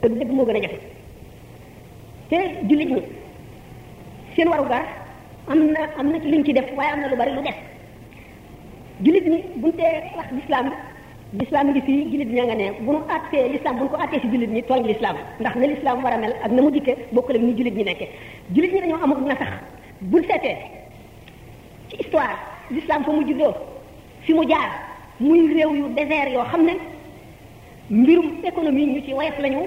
te dëgg moo gën a jafe te jullit ñi seen waru gar am na am na ci luñ ci def waaye am na lu bari lu def jullit ñi buñ tee wax lislaam lislaam ngi fii jullit ña nga ne bu nu àttee lislaam bu nu ko àttee si jullit ñi tooñ lislaam ndax na lislaam war a mel ak na mu dikkee bokkul ak ni jullit ñi nekkee jullit ñi dañoo amul na sax buñ seetee ci histoire lislaam fa mu juddoo fi mu jaar muy réew yu désert yoo xam ne mbirum économie ñu ci wayaf lañu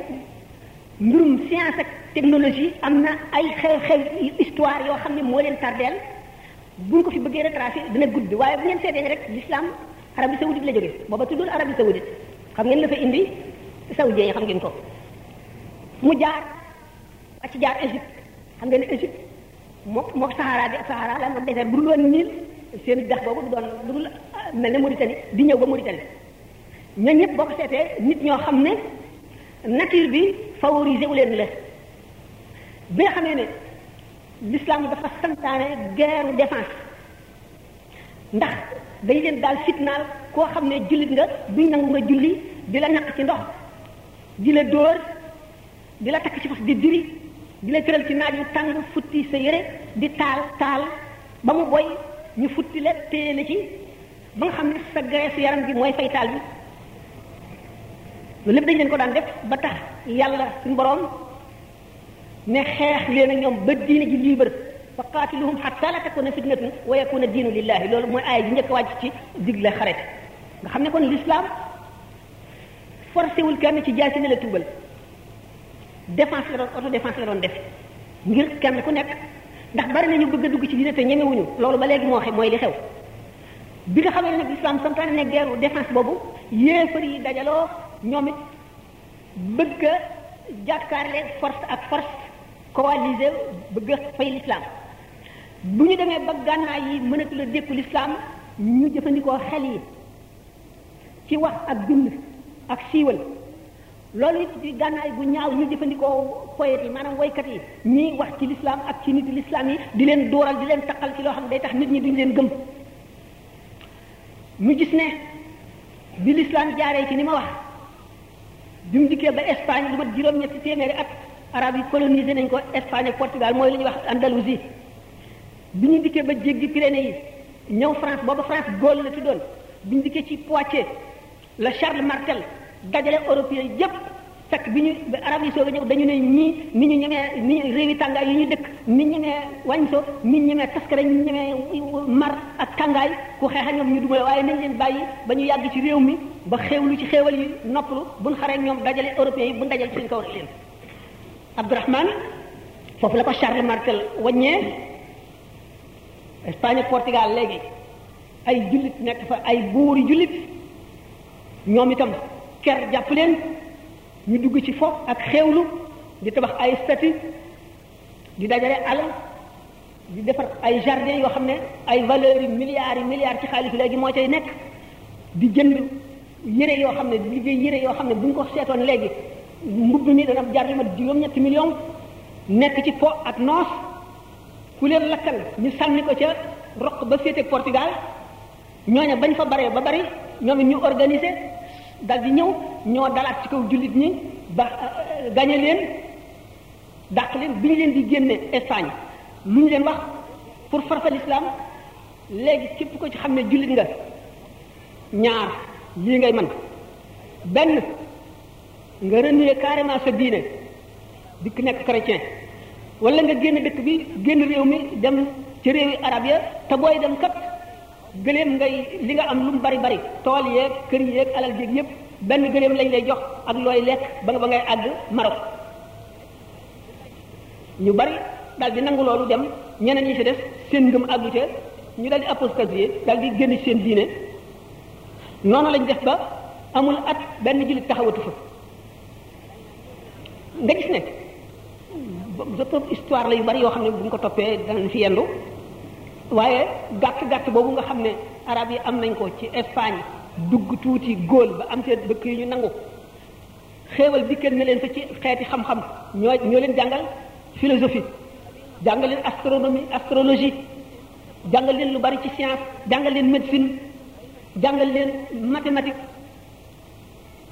mbirum science ak technologie am na ay xew-xew histoire yoo xam ne moo leen tardeel buñ ko fi bëggee retracé dana gudd waaye bu ngeen seetee rek l'islam Arabie saoudite la jógee booba tuddul Arabie saoudite xam ngeen la fa indi saoudien yi xam ngeen ko mu jaar wàcc ci jaar Égypte xam ngeen ne Égypte moo moo Sahara de Sahara la moom désert bu dul woon Nil seen dex boobu du doon lu dul mel ne Mauritanie di ñëw ba Mauritanie ñoo ñëpp boo ko seetee nit ñoo xam ne nature bi favorisé wu leen la bi nga xamee ne l'islam dafa santaane guerre défense ndax dañ leen daal fitnaal koo xam ne jullit nga duñ nangu nga julli di la ñaq ci ndox di la dóor di la takk ci fas di diri di la tëral ci naaj yu tàng futti sa yére di taal taal ba mu boy ñu futti la téye la ci ba nga xam ne sa graisse yaram bi mooy fay taal bi loolu lépp dañ leen ko daan def ba tax yàlla suñu boroom ne xeex leen ak ñoom ba diine ji libre fa qaatiluhum xatta la takuna fitnatun wa yakuna diinu lillahi loolu mooy aaya ji njëkk wàcc ci digle xaret nga xam ne kon l'islam forcé wul kenn ci jaasi ne la tuubal défense la doon auto défense la doon def ngir kenn ku nekk ndax bari nañu bëgg a dugg ci diine te ñemewuñu loolu ba léegi moo xe mooy li xew bi nga xamee ne nag islam santaane ne guerre défense boobu yéefar yi dajaloo ñoom it bëgg a jàkkaarle force ak force coalisé bëgg a fay l'islam bu ñu demee ba gànnaay yi mënatu la dékku l'islam ñu jëfandikoo xel yi ci wax ak bind ak siiwal loolu it di gànnaay bu ñaaw ñu jëfandikoo poète yi maanaam woykat yi ñiy wax ci lislaam ak ci nit lislaam yi di leen dooral di leen taqal ci loo xam ne day tax nit ñi duñ leen gëm ñu gis ne bi lislaam jaaree ci ni ma wax bi mu dikkee ba Espagne lu mat juróom-ñetti téeméeri at arab yi colonisé nañ ko Espagne ak Portugal mooy li ñuy wax Andalousie bi ñu dikkee ba jéggi Pyrénées yi ñëw France booba France Gaule la tuddoon bi ñu dikkee ci Poitiers la Charles Martel dajale européen yépp fekk bi ñu bi arab yi soog a ñëw dañu ne ñii ni ñu ñemee ni ñu réewi tàngaay yi ñu dëkk ni ñu ñemee wañso ni ñu ñemee taskare ni ñu ñemee mar ak tàngaay ku xeex ak ñoom ñu duma la waaye nañ leen bàyyi ba ñu yàgg ci réew mi ba xéewlu ci xéewal yi noppalu buñ xaree ñoom dajale européen yi buñ dajale ci seen kaw rek leen Abdourahman foofu la ko Charles Martel waññee Espagne ak Portugal léegi ay jullit nekk fa ay buuri jullit ñoom itam ker jàpp leen ñu dugg ci fo ak xewlu di tabax ay stati di dajale alal di defar ay jardin yoo xam ne ay valeurs yi milliards yi milliards ci xaalis léegi moo cay nekk di jënd yére yoo xam ne di liggéey yére yoo xam ne bu ñu ko seetoon léegi mbubb mi dana jar li ma juróom-ñetti million nekk ci po ak noos ku leen lakkal ñu sànni ko ca roq ba féete Portugal ñooña bañ fa baree ba bari ñoom it ñu organiser dal di ñëw ñoo dalaat ci kaw jullit ñi ba gañe leen dàq leen bi ñu leen di génne Espagne lu ñu leen wax pour farfa l'islam léegi képp ko ci xam ne jullit nga ñaar lii ngay man benn nga renier carrément sa diine dikk nekk chrétien wala nga génn dëkk bi génn réew mi dem ci réewi arab ya te booy dem kat gëléem ngay li nga am lu mu bari bari tool yeeg kër yeeg alal jéeg yépp benn gëléem lañ lay jox ak looy lekk ba nga ba ngay àgg Maroc ñu bari daal di nangu loolu dem ñeneen ñi ci def seen ngëm àggu ca ñu daal di apostasie daal di génn seen diine noonu lañ def ba amul at benn jullit taxawatu fa nga gis ne docteur histoire la yu bari yoo xam ne bu ñu ko toppee danañ fi yendu waaye gàtt gàtt boobu nga xam ne arab yi am nañ ko ci Espagne dugg tuuti góol ba am seen dëkk yu ñu nangu xéewal bi kenn ne leen fa ci xeeti xam-xam ñoo ñoo leen jàngal philosophie jàngal leen astronomie astrologie jàngal leen lu bari ci science jàngal leen médecine jàngal leen mathématique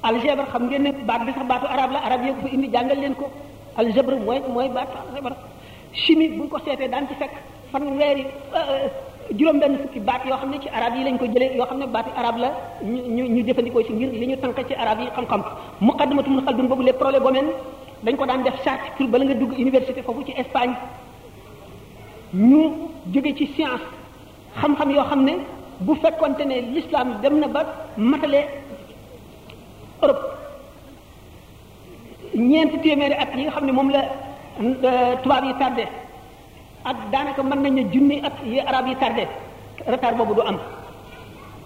algèbre xam ngeen ne baat bi sax baatu arab la arab yee ko fa indi jàngal leen ko algèbre mooy mooy baatu algèbre chimie bu ñu ko seetee daan ci fekk fanweeri juróom benn fukki baat yoo xam ne ci arab yi lañ ko jëlee yoo xam ne baati arab la ñu ñu ñu jëfandikoo ci ngir li ñu tànk ci arab yi xam-xam muqaddimatu mun xaldun boobu les problèmes boo mel dañ ko daan def charte pour bala nga dugg université foofu ci Espagne ñu jóge ci science xam-xam yoo xam ne bu fekkonte ne l'islam dem na ba matale Europe ñeenti téeméeri at yi nga xam ne moom la tubaab yi tardé ak daanaka mën nañ ne junni at yi arab yi tardé retard boobu du am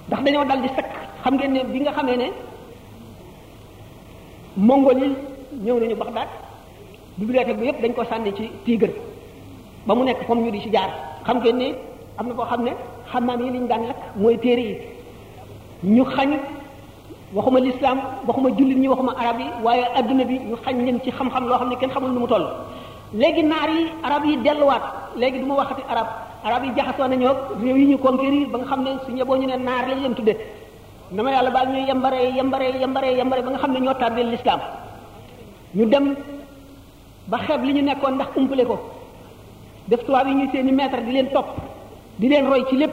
ndax dañoo dal di sakk xam ngeen ne bi nga xamee ne mongol yi ñëw nañu Bagdad bibliothèque bi yëpp dañ ko sànni ci tiigër ba mu nekk comme ñu di ci jaar xam ngeen ne am na koo xam ne xamaam yi liñ daan lakk mooy téere yi ñu xañ waxuma lislaam waxuma jullit ñi waxuma arab yi waaye adduna bi ñu xañ leen ci xam-xam loo xam ne kenn xamul nu mu toll léegi naar yi arab yi delluwaat léegi du ma waxati arab arab yi jaxasoo nañoo réew yi ñu conquérir ba nga xam ne su ñeboo ñu ne naar lañ leen tudde dama yàlla baal ñuy yambare yambare yambare yambare ba nga xam ne ñoo tàbbeel lislaam ñu dem ba xeeb li ñu nekkoon ndax umpale ko def tubaab yi ñuy seeni maître di leen topp di leen roy ci lépp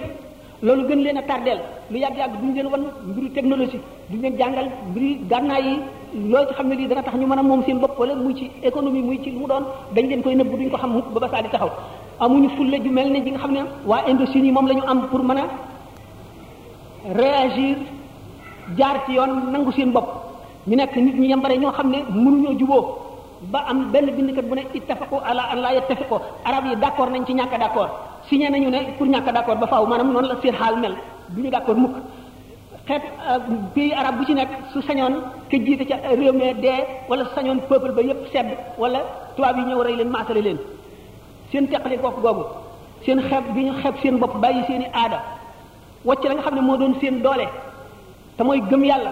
loolu gën leen a tardeel lu yàgg-yàgg duñ leen wan mbiru technologie duñ leen jàngal mbiru gànnaay yi loo ci xam ne lii dana tax ñu mën a moom seen bopp wala muy ci économie muy ci lu mu doon dañ leen koy nëbb duñ ko xam mukk ba ba saa di taxaw amuñu fulla ju mel ne ji nga xam ne waa Indochine yi moom la ñu am pour mën a réagir jaar ci yoon nangu seen bopp ñu nekk nit ñu yambare ñoo xam ne mënuñoo juboo ba am benn bindkat bu ne ittafaqu ala an la yattafiqu arab yi d'accord nañ ci ñàkk a d'accord signé nañu ne pour ñàkk a d'accord ba faaw maanaam noonu la seen xaal mel du ñu d'accord mukk xeet pays arab bu ci nekk su sañoon ke jiite ca réew mi dee wala su sañoon peuple ba yépp sedd wala tubaab yi ñëw rey leen maasale leen seen teqali kooku googu seen xeeb bi ñu xeeb seen bopp bàyyi seen i aada wàcc la nga xam ne moo doon seen doole te mooy gëm yàlla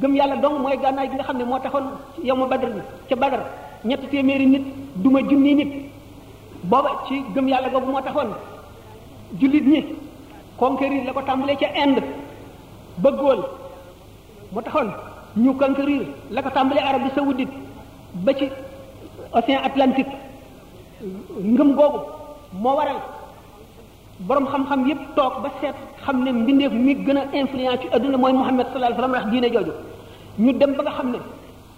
gëm yàlla dong mooy gànnaay gi nga xam ne moo taxoon yow ma badar bi ca badar ñetti téeméeri nit duma junni nit booba ci gëm yàlla googu moo taxoon jullit ñi conquérir la ko tàmbalee ca Inde ba Gaule moo taxoon ñu conquérir la ko tàmbalee Arabie saoudite ba ci océan Atlantique ngëm googu moo waral borom xam-xam yépp toog ba seet xam ne mbindeef mi gën a influent ci adduna mooy Muhammad sallallahu alayhi wa sallam wax diine jooju ñu dem ba nga xam ne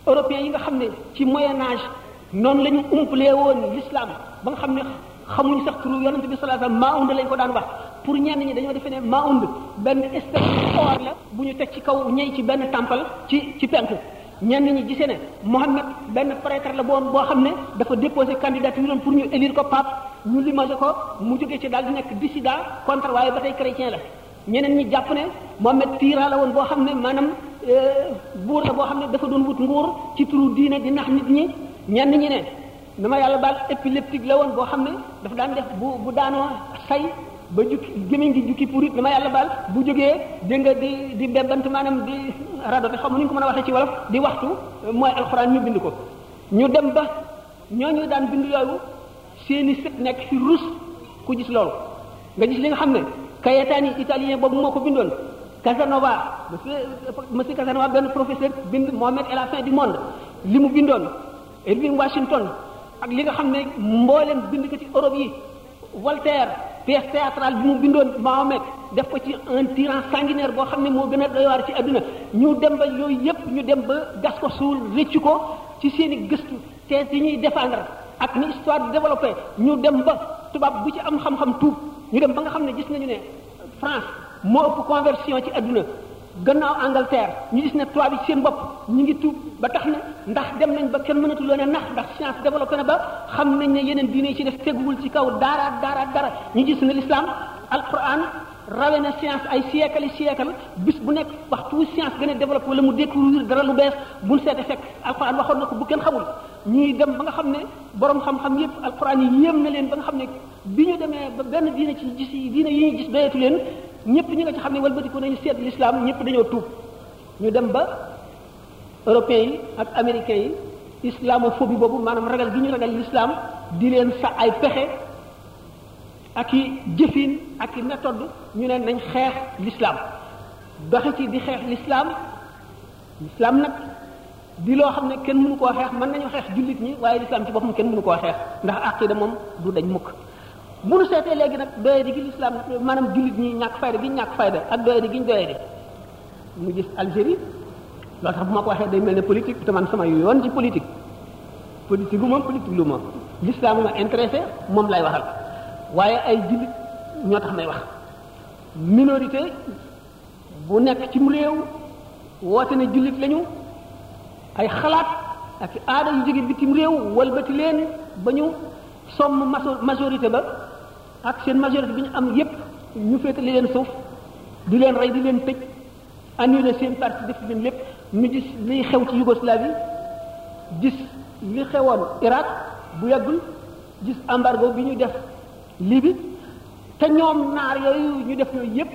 européens yi nga xam ne ci moyen âge noonu la ñu umpalee woon l'islam ba nga xam ne xamuñ sax turu yonent bi sallallahu alayhi wa sallam maa und lañ ko daan wax pour ñenn ñi dañoo defee ne maa und benn espèce or la bu ñu teg ci kaw ñey ci benn temple ci ci penku ñenn ñi gisee ne Mohammed benn prêtre la boon boo xam ne dafa déposé candidature am pour ñu élire ko pape ñu limogé ko mu jóge ci daal di nekk dissident contre waaye ba tey chrétien la ñeneen ñi jàpp ne Mohammed tyran la woon boo xam ne maanaam buur la boo xam ne dafa doon wut nguur ci turu diine di nax nit ñi ñenn ñi ne na ma yàlla baal épileptique la woon boo xam ne dafa daan def bu bu daanoo say ba jukki gémmiñ gi jukki purit na ma yàlla baal bu jógee dégg nga di di bebbant maanaam di rado te xam nu ñu ko mën a waxee ci wolof di waxtu mooy alxuraan ñu bind ko ñu dem ba ñooñu daan bind yooyu seeni sët nekk fi rus ku gis loolu nga gis li nga xam ne Cayetani italien boobu moo ko bindoon Casanova monsieur monsieur Casanova benn professeur bind Mohamed et la fin du monde li mu bindoon Irving Washington ak li nga xam ne mboolem bind ko ci Europe yi Voltaire pièce théâtrale bi mu bindoon Mahomet def ko ci un tyran sanguinaire boo xam ne moo gën a doy waar ci àdduna ñu dem ba yooyu yépp ñu dem ba gas ko suul rëccu ko ci seen i gëstu thèse yi ñuy défendre ak ni histoire di développé ñu dem ba tubaab bu ci am xam-xam tuub ñu dem ba nga xam ne gis nañu ne France moo ëpp conversion ci adduna gannaaw Angleterre ñu gis ne tubaab yi ci seen bopp ñu ngi tuub ba tax na ndax dem nañ ba kenn mënatu loo ne nax ndax science développé na ba xam nañ ne yeneen diine yi ci def teguwul ci kaw dara dara dara ñu gis ne l'islam alquran rawe na science ay siècle siècle bis bu nekk waxtu wu science gën a développé wala mu découvrir dara lu bees buñ seete fekk alquran waxoon na ko bu kenn xamul ñuy dem ba nga xam ne borom xam-xam yépp alquran yi yéem na leen ba nga xam ne bi ñu demee ba benn diine ci gis yi diine yi ñu gis doyatu leen ñëpp ñi nga ci xam ne walbatiku nañu seet l'islam ñëpp dañoo tuub ñu dem ba européens yi ak américains yi islamophobie boobu maanaam ragal gi ñu ragal l'islam di leen sa ay pexe ak i jëfin ak i méthode ñu ne nañ xeex l'islam doxe ci di xeex l'islam lislaam nag di loo xam ne kenn mënu koo xeex mën nañu xeex jullit ñi waaye lislaam ci boppam kenn mënu koo xeex ndax aqida moom du dañ mukk bu nu seetee léegi nag doyadi gi lislaam maanaam jullit ñi ñàkk fayda gi ñàkk fayda ak doyadi gi ñu doyadi mu gis Algérie loolu tax bu ma ko waxee day mel ne politique te man sama yoon ci politique politique lu ma politique lu ma lislaam ma intéressé moom lay waxal waaye ay jullit ñoo tax may wax minorité bu nekk ci mu réew woote ne jullit lañu ay xalaat ak aada yu jóge bitim réew walbati leen ba ñu somm majorité ba ak seen majorité bi ñu am yépp ñu féetali leen suuf di leen rey di leen tëj annulé seen parti def leen lépp ñu gis liy xew ci Yougoslavie gis li xewoon Irak bu yàggul gis embargo bi ñu def Libye te ñoom naar yooyu ñu def yooyu yépp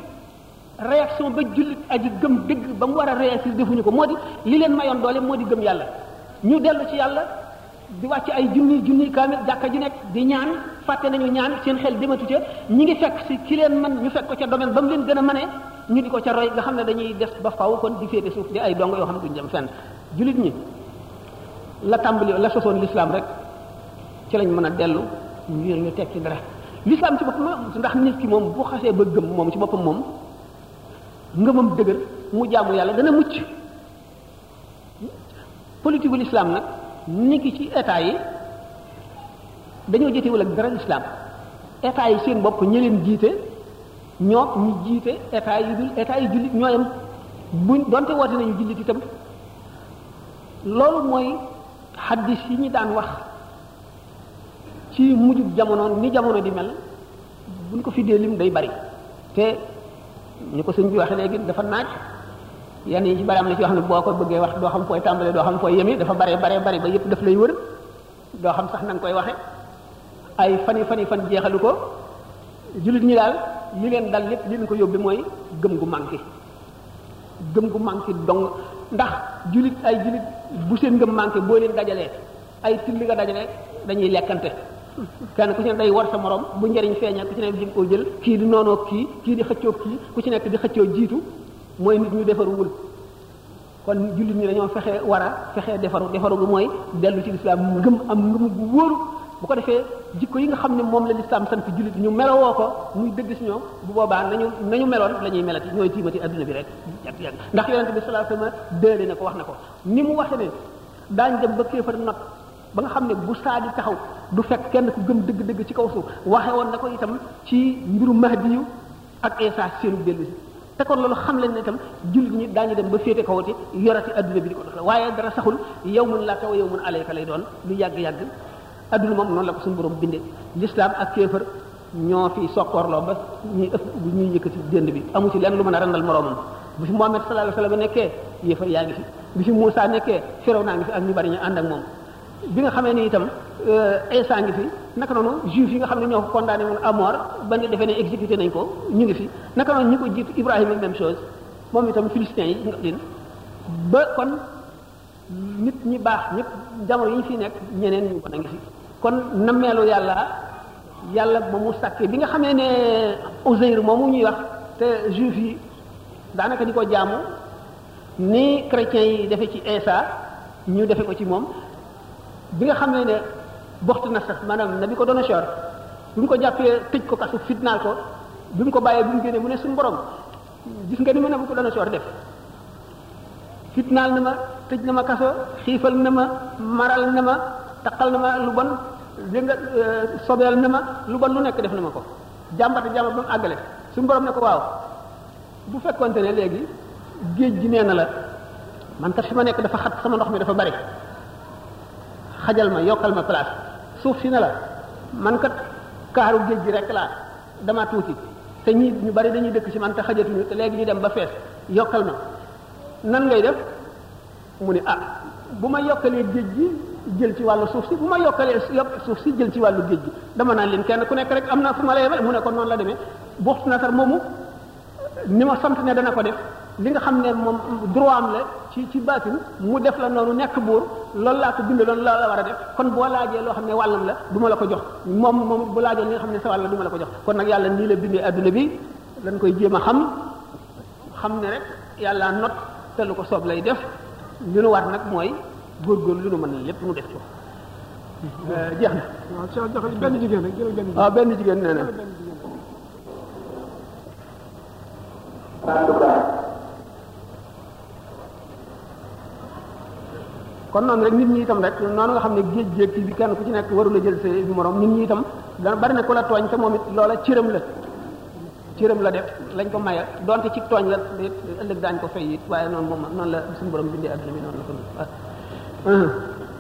réaction ba jullit aji gëm dëgg ba mu war a réagir defuñu ko moo di li leen mayoon doole moo di gëm yàlla ñu dellu ci yàlla di wàcc ay junni junni kaamil jàkka ju nekk di ñaan fàtte nañu ñaan seen xel dematu ca ñi ngi fekk si ki leen man ñu fekk ko ca domaine ba mu leen gën a mënee ñu di ko ca roy nga xam ne dañuy def ba faw kon di féete suuf di ay dong yoo xam ne duñ jëm fenn jullit ñi la tàmbali la sosoon l'islam rek ci lañ mën a dellu ngir ñu tekki dara lislaam ci boppam ndax nit ki moom bu xasee ba gëm moom ci boppam moom ngëmam dëgër mu jaamu yàlla dana mucc politique gu lislaam nag ni ki ci état yi dañoo jotewul ak dara lislaam état yi seen bopp ñi leen jiite ñoo ñu jiite état yi dul état yi jullit ñooyam buñ donte woote nañu jullit itam loolu mooy xaddis yi ñu daan wax ci mujjub jamono ni jamono di mel buñ ko fi dee lim day bari te ñu ko sëñ bi waxee léegi dafa naaj yenn yi ci bari am na ci yoo xam ne boo ko bëggee wax doo xam fooy tàmbalee doo xam fooy yemi dafa bare bare bari ba yëpp daf lay wër doo xam sax na nga koy waxe ay fani fani fan jeexalu ko jullit ñi daal li leen dal lépp li leen ko yóbbi mooy gëm gu manqué gëm gu manqué dong ndax julit ay julit bu seen ngëm manqué boo leen dajalee ay till nga dajale dañuy lekkante kenn ku ci ne day war sa morom bu njëriñ feeñee ku ci ne jëm koo jël kii di noonoo kii kii di xëccoo kii ku ci nekk di xëccoo jiitu mooy nit ñu defaruwul kon jullit ñi dañoo fexe war a fexe defaru defaru lu mooy dellu ci lislaam ngëm am ngëm bu wóoru bu ko defee jikko yi nga xam ne moom la lislaam sant jullit ñu melowoo ko muy dëgg si ñoom bu boobaa nañu nañu meloon la ñuy melati ñooy tiimati adduna bi rek yàgg yàgg ndax yonente bi sallallahu alayhi wasallam dële na ko wax na ko ni mu waxe ne daañ dem ba kéefar not ba nga xam ne bu saa di taxaw du fekk kenn ku gëm dëgg-dëgg ci kaw suuf waxe woon na ko itam ci mbiru mahdi yu ak Isa seenu dellu si te kon loolu xam leen ne itam jullit ñi daañu dem ba féete kawati yorati adduna bi di ko doxal waaye dara saxul yow mun laa kaw yow mun alayka lay doon lu yàgg-yàgg adduna moom noonu la ko suñu borom bindee l'islam ak kéefar ñoo fi sokkoorloo ba ñuy ëpp bu ñuy yëkkati dënd bi amu ci lenn lu mën a randal moroomam bu fi Muhammad sallallahu alayhi wasallam nekkee yéefar yaa ngi fi bi fi Muusa nekkee Firaw naa ngi fi ak ñu bari ñu ànd ak moom bi nga xamee ni itam Isa ngi fi naka noonu juif yi nga xam ne ñoo ko condamné woon à mort ba ñu defee ne exécuté nañ ko ñu ngi fi naka noonu ñu ko jiitu Ibrahima même chose moom itam philistins yi nga leen ba kon nit ñi baax ñëpp jamono yi fi nekk ñeneen ñu bon a ngi fi kon nammeelu yàlla yàlla ba mu sàkkee bi nga xamee ne Uzayr moomu ñuy wax te juif yi daanaka di ko jaamu ni chrétiens yi defe ci Isa ñu defe ko ci moom bi nga xamee ne boxtu na sax maanaam na bi ko doon sor bi mu ko jàppee tëj ko kasu fitnaal ko bi mu ko bàyyee bi mu génnee mu ne suñu borom gis nga ni ma ne bu ko doon soor def fitnaal na ma tëj na ma kaso xiifal na ma maral na ma taqal na ma lu bon dégg nga sobeel na ma lu bon lu nekk def na ma ko jàmbata jàmbat ba mu àggale suñu borom ne ko waaw bu fekkonte ne léegi géej gi nee na la man kat fi ma nekk dafa xat sama ndox mi dafa bari xajal ma yokkal ma place suuf si ne la man kat kaaru géej gi rek laa dama tuuti te ñii ñu bari dañuy dëkk ci man te xajatuñu te léegi ñu dem ba fees yokkal ma nan ngay def mu ne ah bu ma yokkalee géej gi jël ci wàllu suuf si bu ma yokkalee yokk suuf si jël ci wàllu géej gi dama naan leen kenn ku nekk rek am na fu ma la yebal mu ne ko noonu la demee buxt nasar moomu ni ma sant ne dana ko def li nga xam ne moom droit am la ci ci baatin mu def la noonu nekk buur loolu laa ko bind loolu la la war a def kon boo laajee loo xam ne wàllam la du ma la ko jox moom moom bu laajee li nga xam ne sa wàll la du ma la ko jox kon nag yàlla nii la bindee adduna bi dañ koy jéem a xam xam ne rek yàlla not te lu ko soob lay def li nu war nag mooy góorgóorlu lu nu mën lépp nu def ko jeex na waaw Cheikh joxe benn jigéen rek jëlal benn jigéen waaw benn jigéen nee na jëlal benn jigéen kon noonu rek nit ñi itam rek noonu nga xam ne géej géej ci bi kenn ku ci nekk warul a jël sa bi morom nit ñi itam dana bari na ku la tooñ te moom it loola cëram la cëram la def lañ ko maye donte ci tooñ la it ëllëg daañ ko fay it waaye noonu moom noonu la suñu borom bindee adduna bi noonu la ko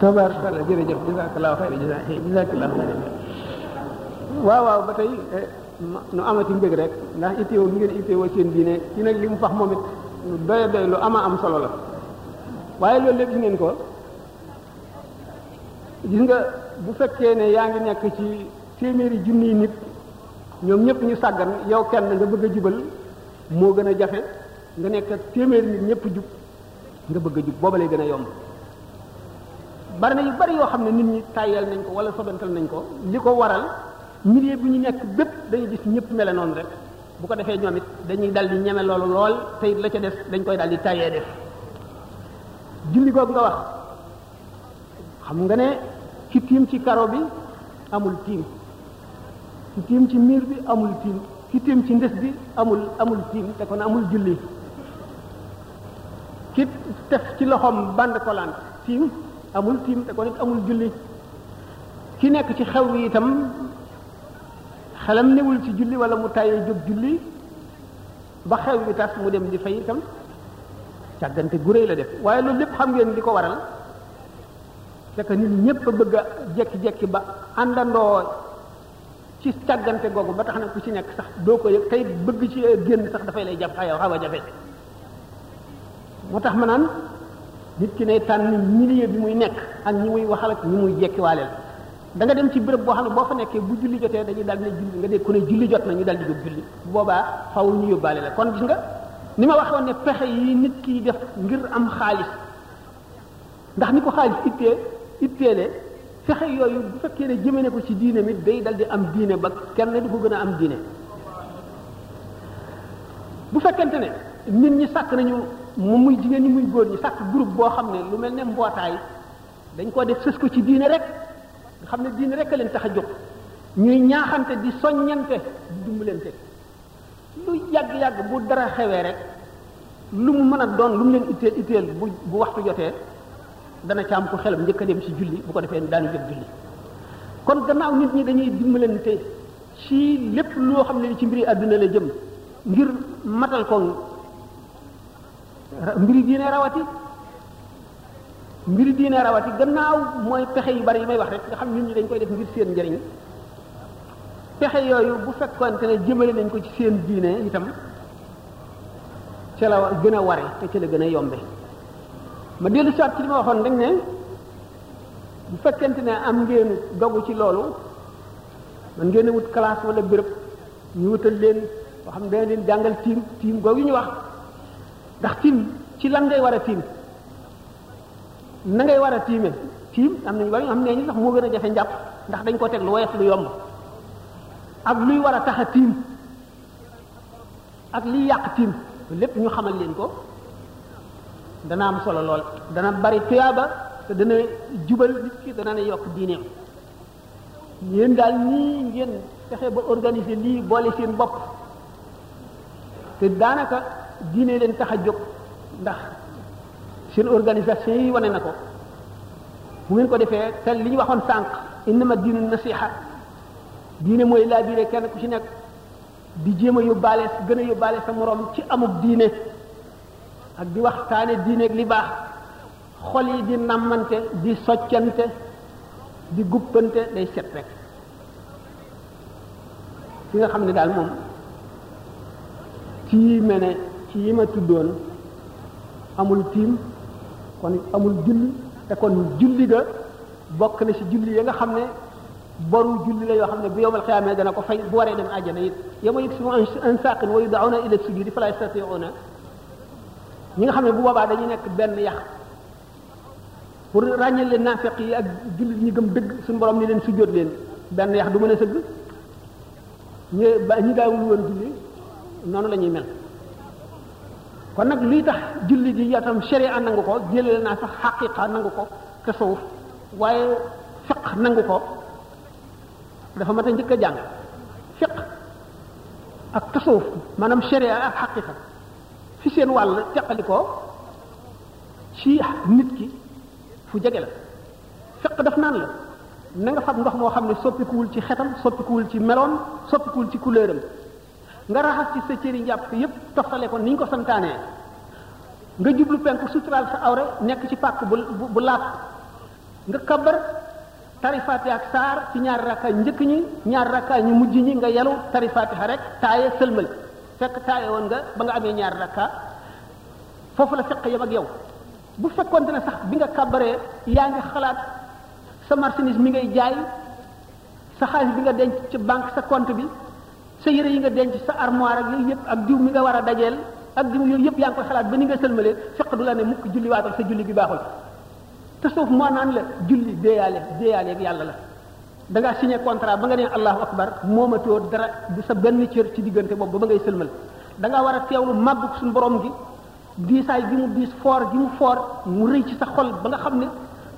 tabaarkalla jërëjëf jazaakallaahu xayran jazaakallaahu xayran waaw waaw ba tey nu amati mbég rek ndax itteewoo gi ngeen itteewoo seen diine ci nag li mu fax moom it doy doy lu ama am solo la waaye loolu lépp gis ngeen ko gis nga bu fekkee ne yaa ngi nekk ci téeméeri junniy nit ñoom ñëpp ñu sàggan yow kenn nga bëgg a jubal moo gën a jafe nga nekk ak téeméeri nit ñëpp jub nga bëgg a jub booba lay gën a yomb bari na yu bari yoo xam ne nit ñi tàyyal nañ ko wala sobental nañ ko li ko waral milieu bi ñu nekk bépp dañu gis ñëpp mele noonu rek bu ko defee ñoom it dañuy dal di ñeme loolu lool te it la ca def dañ koy dal di tàyyee def julli googu nga wax xam nga ne ki tiim ci karo bi amul tiim ki tiim ci miir bi amul tiim ki tiim ci ndes bi amul amul tiim te kon amul julli ki tef ci loxoom bande collante tiim amul tiim te kon it amul julli ki nekk ci xew yi itam xelam newul ci julli wala mu tàyyee jóg julli ba xew bi tas mu dem di fay itam càggante gu réy la def waaye loolu lépp xam ngeen li ko waral c'est que nit ñëpp bëgg a jekki-jekki ba àndandoo ci càggante googu ba tax na ku ci nekk sax doo ko yëg tey bëgg ci génn sax dafay lay jàpp xayaw xaw a jafe moo tax ma naan nit ki ne tànn milieu bi muy nekk ak ñi muy waxal ak ñi muy jekkiwaaleel da nga dem ci béréb boo xam ne boo fa nekkee bu julli jotee dañuy daal ne julli nga dégg ku ne julli jot na ñu daal di jóg julli boobaa faw ñu yóbbaale la kon gis nga ni ma waxoon ne pexe yi nit kiy def ngir am xaalis ndax ni ko xaalis ittee itteele fexe yooyu bu fekkee ne jëme ne ko ci diine mi day dal di am diine ba kenn du ko gën a am diine bu fekkente ne nit ñi sàkk nañu mu muy jigéen ñi muy góor ñi sàkk groupe boo xam ne lu mel ne mbootaay dañ koo def sës ko ci diine rek nga xam ne diine rek a leen tax a jóg ñuy ñaaxante di soññante di dimbalante lu yàgg-yàgg bu dara xewee rek lu mu mën a doon lu mu leen itteel itteel bu bu waxtu jotee dana ca am ko xelam njëkk a dem ci julli bu ko defee daanu jot julli kon gannaaw nit ñi dañuy dimbalante ci lépp loo xam ne ci mbiri àdduna la jëm ngir matal ko mbiri diine rawati mbiri diine rawati gannaaw mooy pexe yu bari yi may wax rek nga xam nit ñi dañ koy def ngir seen njëriñ pexe yooyu bu fekkoonte ne jëmale nañ ko ci seen diine itam ca la gën a ware te ca la gën a yombe ma dellu soit ci li ma waxoon dañ ne bu fekkente ne am ngeen dogu ci loolu man ngeen wut classe wala béréb ñu wutal leen boo xam ne dana leen jàngal tiim tiim googu ñu wax ndax tiim ci lan ngay war a tiim na ngay war a tiime tiim am nañu bari am nee ñu sax moo gën a jafe njàpp ndax dañ ko teg lu woyof lu yomb ak luy war a tax a tiim ak liy yàq tiim lépp ñu xamal leen ko dana am solo lool dana bari tuyaaba te dana jubal nit ki dana ne yokk diineem yéen daal nii ngeen fexe ba organiser lii boole seen bopp te daanaka diine leen tax a jóg ndax seen organisation yi wane na ko bu ngeen ko defee te li ñu waxoon sànq innama diinu nasiha diine mooy laa biire kenn ku ci nekk di jéem a yóbbaale gën a yóbbaale sa moroom ci amuk diine ak di waxtaane diine ak li baax xol yi di nàmmante di soccante di guppante day set rek ki nga xam ne daal moom ci yi mel ne ci yi ma tuddoon amul tiim kon amul julli te kon julli ga bokk na ci julli ya nga xam ne boru julli la yoo xam ne bu yowmal xiyaamee dana ko fay bu waree dem àjjana it yama yëg si mu an saqin wa yudauna ila sujudi fala yastatiuna ñi nga xam ne bu boobaa dañuy nekk benn yax pour ràññee leen naafeq yi ak jullit ñi gëm dëgg suñu borom ni leen sujjóot leen benn yax du mën a sëgg ñi ba ñi daawul woon julli noonu la ñuy mel kon nag luy tax julli ji yatam sharia nangu ko jëlee naa sax xaqiqa nangu ko tasawuf waaye fiq nangu ko dafa mat a njëkk a jàng fiq ak tasawuf maanaam sharia ak xaqiqa fi seen wàll teqali ko ci nit ki fu jege la fiq daf naan la na nga fab ndox moo xam ne soppikuwul ci xetam soppikuwul ci meloom soppikuwul ci couleuram nga raxas ci sa cëri njàpp yépp toftale ko ni ñu ko santaanee nga jublu penku suturaal sa awre nekk ci pàkk bu bu laab nga kabar tari fatiha ak saar ci ñaari rakka njëkk ñi ñaari rakka ñu mujj ñi nga yelu tari fatiha rek taaye sëlmal fekk taaye woon nga ba nga amee ñaari rakka foofu la fekk yam ak yow bu fekkonte ne sax bi nga kàbbaree yaa ngi xalaat sa marchandise mi ngay jaay sa xaalis bi nga denc ci banque sa compte bi sa yére yi nga denc sa armoire ak yooyu yëpp ak diw mi nga war a dajeel ak diw yooyu yëpp yaa ngi koy xalaat ba ni nga sëlmalee fekk du la ne mukk julli waatal sa julli bi baaxul tasawuf moo naan la julli déeyaale déeyaale ak yàlla la da ngaa signé contrat ba nga nee allahu akbar moomatoo dara du sa benn cër ci diggante boobu ba ba ngay sëlmal da ngaa war a teewlu màggu suñu borom gi diisaay gi mu diis foor gi mu foor mu rëy ci sa xol ba nga xam ne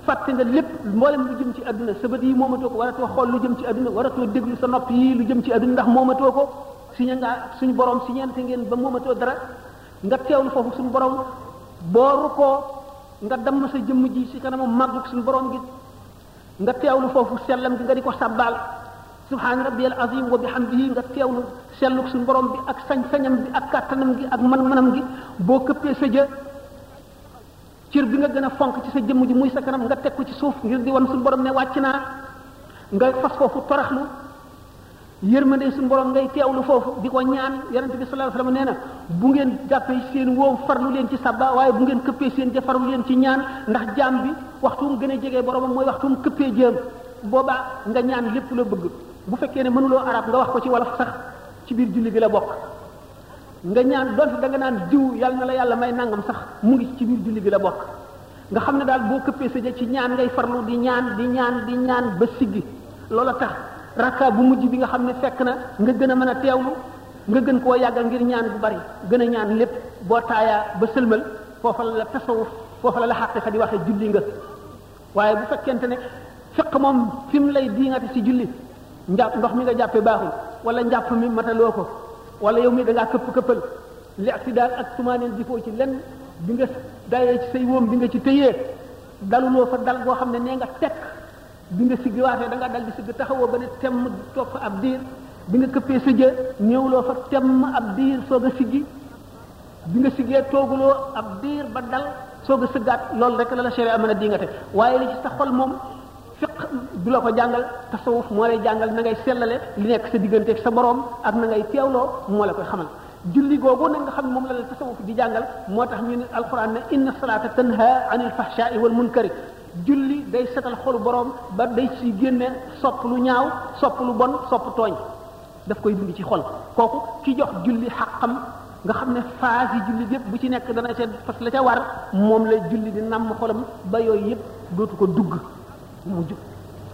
fàtte nga lépp mboolem lu jëm ci àdduna sa bët yi moomatoo ko waratoo xool lu jëm ci àdduna waratoo déglu sa nopp yi lu jëm ci àdduna ndax moomatoo ko signé nga suñu borom signé ngeen ba moomatoo dara nga teewlu foofu suñu borom boo rukkoo nga damm sa jëmm ji ci kanamu màggug suñu borom gi nga teewlu foofu sellam gi nga di ko sàbbaal subhaana rabbiyal azim wa bihamdihi nga teewlu selluk suñu borom bi ak sañ-sañam bi ak kàttanam gi ak man-manam gi boo këppee sa jë cër bi nga gën a fonk ci sa jëmm ji muy sa kanam nga teg ko ci suuf ngir di wan suñu borom ne wàcc naa nga fas foofu toraxlu yërmande suñu borom ngay teewlu foofu di ko ñaan yonente bi sallallahu alayhi wasallam nee na bu ngeen jàppee seen woow farlu leen ci sabba waaye bu ngeen këppee seen jë farlu leen ci ñaan ndax jaam bi waxtu mu gën a jege boromam mooy waxtu mu këppee jëm boobaa nga ñaan lépp la bëgg bu fekkee ne mënuloo arab nga wax ko ci wolof sax ci biir julli gi la bokk nga ñaan donte da nga naan diw yàlla na la yàlla may nangam sax mu ngi ci biir julli gi la bokk nga xam ne daal boo këppee sa jë ci ñaan ngay farlu di ñaan di ñaan di ñaan ba siggi loola tax rakka bu mujj bi nga xam ne fekk na nga gën a mën a teewlu nga gën koo yàggal ngir ñaan bu bari gën a ñaan lépp boo taayaa ba sëlmal foofa la tasawuf foofa la la xaqiqa di waxe julli nga waaye bu fekkente ne fiq moom fi mu lay diingate ci julli njàpp ndox mi nga jàppee baaxul wala njàpp mi mataloo ko wala yow mi da ngaa këpp këppal li accident ak tumaaneen jifoo ci lenn bi nga dayee ci say wóom bi nga ci tëyee daluloo fa dal goo xam ne nee nga tekk bi nga siggi waatee da nga dal di sigg taxawoo ba ne temm toog fa ab diir bi nga këppee sa jë ñëwloo fa temm ab diir soog a siggi bi nga siggee tooguloo ab diir ba dal soog a sëggaat loolu rek la la sharia mën a dingate waaye li ci sa xol moom fiq du la ko jàngal tasawuf moo lay jàngal na ngay sellale li nekk sa digganteeg sa boroom ak na ngay teewloo moo la koy xamal julli googu nag nga xam ne moom la la tasawuf di jàngal moo tax ñu ne alquran ne inna salaata tanha anil fahshaai wal munkari julli day setal xolu boroom ba day ci génne sopp lu ñaaw sopp lu bon sopp tooñ daf koy dund ci xol kooku ki jox julli xaqam nga xam ne phase yi julli yëpp bu ci nekk dana ca fas la ca war moom la julli di namm xolam ba yooyu yëpp dootu ko dugg mu jub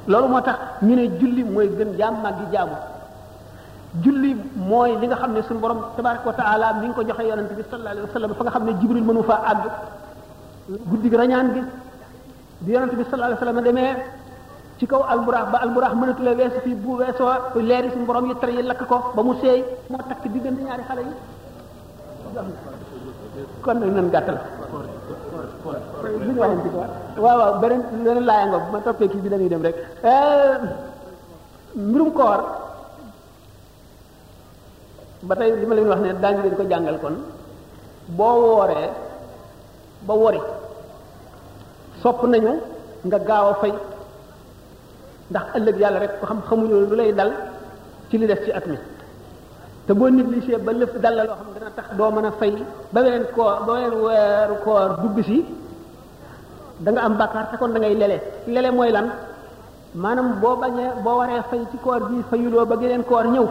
loolu moo tax ñu ne julli mooy gën jaam mag gi jaamu julli mooy li nga xam ne suñu borom tabaraka wa taala mi ngi ko joxe yonente bi sallallahu alayhi wa sallam fa nga xam ne jibril mënu faa àgg guddi gi rañaan gi bi yonent bi sallallahu alayhi wasallam demee ci kaw alburaax ba alburaax mënatu la weesu fii bu weesoo leeri suñu borom yi tar yi lakk ko ba mu seey moo takk diggante ñaari xale yi kon nag nan gàttal li ñu waxoon ci ko waaw waaw beneen beneen laaya ngoog ma toppee kii bi dañuy dem rek mbirum koor ba tey li ma leen wax ne daañu leen ko jàngal kon boo wooree ba wori sopp nañu nga gaaw a fay ndax ëllëg yàlla rek ko xam xamuñu lu lay dal ci li des ci at mi te boo négligé ba lépp dal la loo xam dana tax doo mën a fay ba weneen koor ba weneen weeru koor dugg si da nga am bàkkaar te kon da ngay lele lele mooy lan maanaam boo bañee boo waree fay ci koor gi fayuloo ba geneen koor ñëw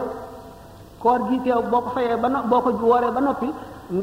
koor gi teew boo ko fayee ba no boo ko wooree ba noppi ngay